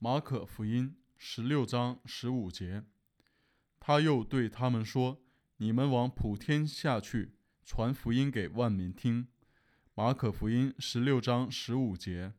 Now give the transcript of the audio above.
马可福音十六章十五节。他又对他们说你们往普天下去传福音给万民听。马可福音十六章十五节。